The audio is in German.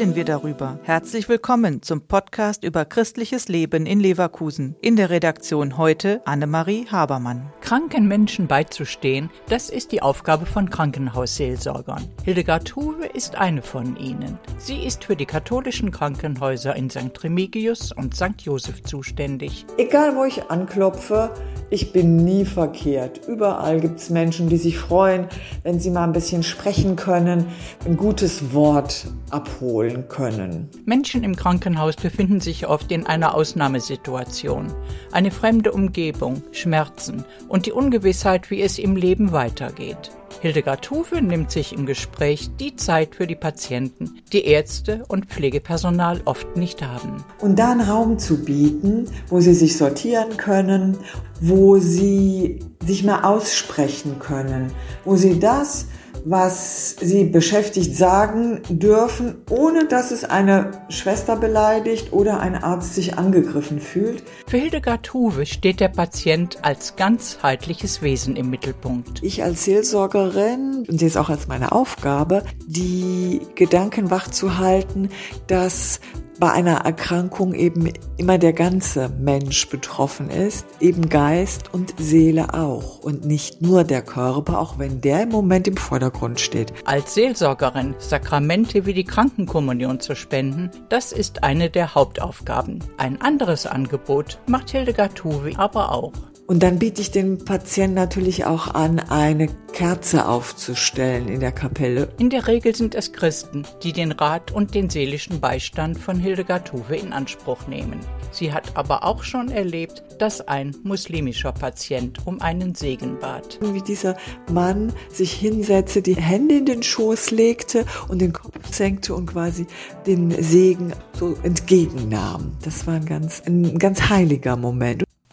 darüber. Herzlich willkommen zum Podcast über christliches Leben in Leverkusen. In der Redaktion heute Annemarie Habermann. Kranken Menschen beizustehen, das ist die Aufgabe von Krankenhausseelsorgern. Hildegard Huwe ist eine von ihnen. Sie ist für die katholischen Krankenhäuser in St. Remigius und St. Josef zuständig. Egal wo ich anklopfe, ich bin nie verkehrt. Überall gibt es Menschen, die sich freuen, wenn sie mal ein bisschen sprechen können, ein gutes Wort abholen können. Menschen im Krankenhaus befinden sich oft in einer Ausnahmesituation. Eine fremde Umgebung, Schmerzen und die Ungewissheit, wie es im Leben weitergeht. Hildegard Hufe nimmt sich im Gespräch die Zeit für die Patienten, die Ärzte und Pflegepersonal oft nicht haben. Und da einen Raum zu bieten, wo sie sich sortieren können, wo sie sich mal aussprechen können, wo sie das, was sie beschäftigt, sagen dürfen, ohne dass es eine Schwester beleidigt oder ein Arzt sich angegriffen fühlt. Für Hildegard Huwe steht der Patient als ganzheitliches Wesen im Mittelpunkt. Ich als Seelsorgerin, und sehe es auch als meine Aufgabe, die Gedanken wach zu halten, dass bei einer Erkrankung eben immer der ganze Mensch betroffen ist, eben Geist und Seele auch und nicht nur der Körper, auch wenn der im Moment im Vordergrund steht. Als Seelsorgerin Sakramente wie die Krankenkommunion zu spenden, das ist eine der Hauptaufgaben. Ein anderes Angebot macht Hildegard Huwe aber auch. Und dann biete ich den Patienten natürlich auch an, eine Kerze aufzustellen in der Kapelle. In der Regel sind es Christen, die den Rat und den seelischen Beistand von Hildegard Huwe in Anspruch nehmen. Sie hat aber auch schon erlebt, dass ein muslimischer Patient um einen Segen bat. Wie dieser Mann sich hinsetzte, die Hände in den Schoß legte und den Kopf senkte und quasi den Segen so entgegennahm. Das war ein ganz, ein ganz heiliger Moment.